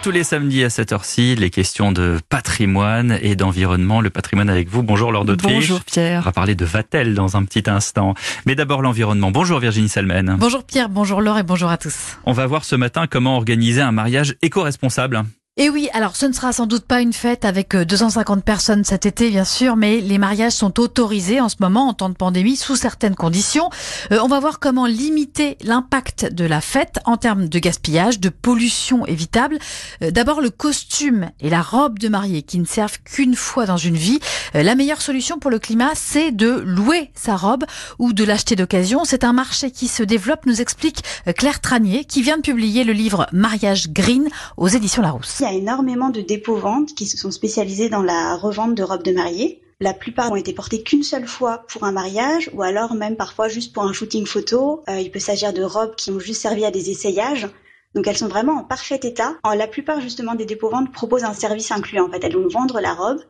tous les samedis à cette heure-ci, les questions de patrimoine et d'environnement. Le patrimoine avec vous. Bonjour Laure d'Autriche. Bonjour Pierre. On va parler de Vatel dans un petit instant. Mais d'abord l'environnement. Bonjour Virginie Salmen. Bonjour Pierre, bonjour Laure et bonjour à tous. On va voir ce matin comment organiser un mariage éco-responsable. Et oui, alors ce ne sera sans doute pas une fête avec 250 personnes cet été, bien sûr, mais les mariages sont autorisés en ce moment en temps de pandémie sous certaines conditions. Euh, on va voir comment limiter l'impact de la fête en termes de gaspillage, de pollution évitable. Euh, D'abord, le costume et la robe de mariée qui ne servent qu'une fois dans une vie. Euh, la meilleure solution pour le climat, c'est de louer sa robe ou de l'acheter d'occasion. C'est un marché qui se développe, nous explique euh, Claire Tranier, qui vient de publier le livre Mariage Green aux éditions Larousse. Il y a énormément de dépôts-ventes qui se sont spécialisés dans la revente de robes de mariée. La plupart ont été portées qu'une seule fois pour un mariage ou alors même parfois juste pour un shooting photo. Euh, il peut s'agir de robes qui ont juste servi à des essayages. Donc elles sont vraiment en parfait état. La plupart justement des dépôts-ventes proposent un service inclus. En fait, elles vont vendre la robe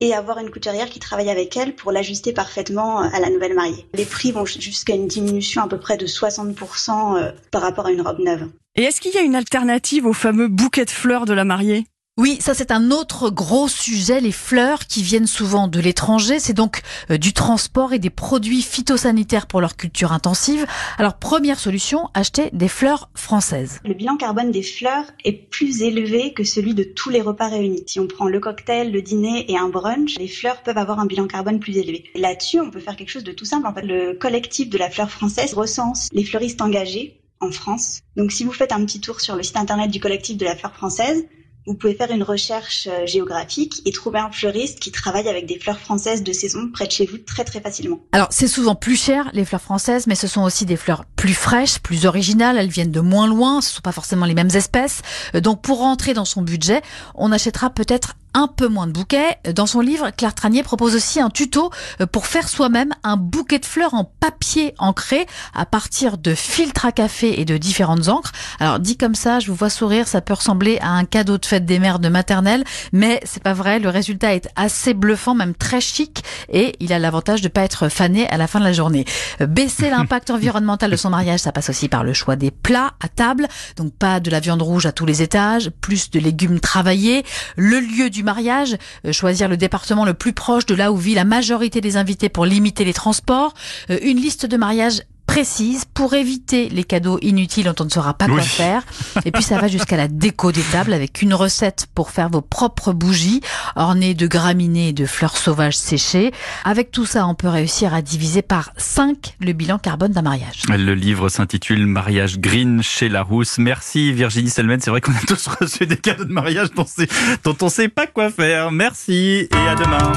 et avoir une couturière qui travaille avec elle pour l'ajuster parfaitement à la nouvelle mariée. Les prix vont jusqu'à une diminution à peu près de 60% euh, par rapport à une robe neuve. Et est-ce qu'il y a une alternative au fameux bouquet de fleurs de la mariée? Oui, ça c'est un autre gros sujet, les fleurs qui viennent souvent de l'étranger, c'est donc euh, du transport et des produits phytosanitaires pour leur culture intensive. Alors première solution, acheter des fleurs françaises. Le bilan carbone des fleurs est plus élevé que celui de tous les repas réunis. Si on prend le cocktail, le dîner et un brunch, les fleurs peuvent avoir un bilan carbone plus élevé. Là-dessus, on peut faire quelque chose de tout simple. En fait, le collectif de la fleur française recense les fleuristes engagés en France. Donc si vous faites un petit tour sur le site internet du collectif de la fleur française, vous pouvez faire une recherche euh, géographique et trouver un fleuriste qui travaille avec des fleurs françaises de saison près de chez vous très très facilement. Alors c'est souvent plus cher les fleurs françaises, mais ce sont aussi des fleurs plus fraîches, plus originales, elles viennent de moins loin, ce ne sont pas forcément les mêmes espèces. Euh, donc pour rentrer dans son budget, on achètera peut-être un peu moins de bouquets. Dans son livre, Claire Tranier propose aussi un tuto euh, pour faire soi-même un bouquet de fleurs en papier ancré à partir de filtres à café et de différentes encres. Alors dit comme ça, je vous vois sourire, ça peut ressembler à un cadeau de fête des mères de maternelle, mais c'est pas vrai. Le résultat est assez bluffant, même très chic, et il a l'avantage de pas être fané à la fin de la journée. Euh, baisser l'impact environnemental de son mariage, ça passe aussi par le choix des plats à table, donc pas de la viande rouge à tous les étages, plus de légumes travaillés, le lieu du mariage, euh, choisir le département le plus proche de là où vit la majorité des invités pour limiter les transports, euh, une liste de mariage précise pour éviter les cadeaux inutiles dont on ne saura pas Oui. quoi faire. Et puis ça va jusqu'à la déco des tables avec une recette pour faire vos propres bougies ornées de graminées et de fleurs sauvages séchées. Avec tout ça, on peut réussir à diviser par 5 le bilan carbone d'un mariage. Le livre s'intitule Mariage Green chez Larousse. Merci Virginie Salmen. C'est vrai qu'on a tous reçu des cadeaux de mariage dont, dont on sait pas quoi faire. Merci et à demain.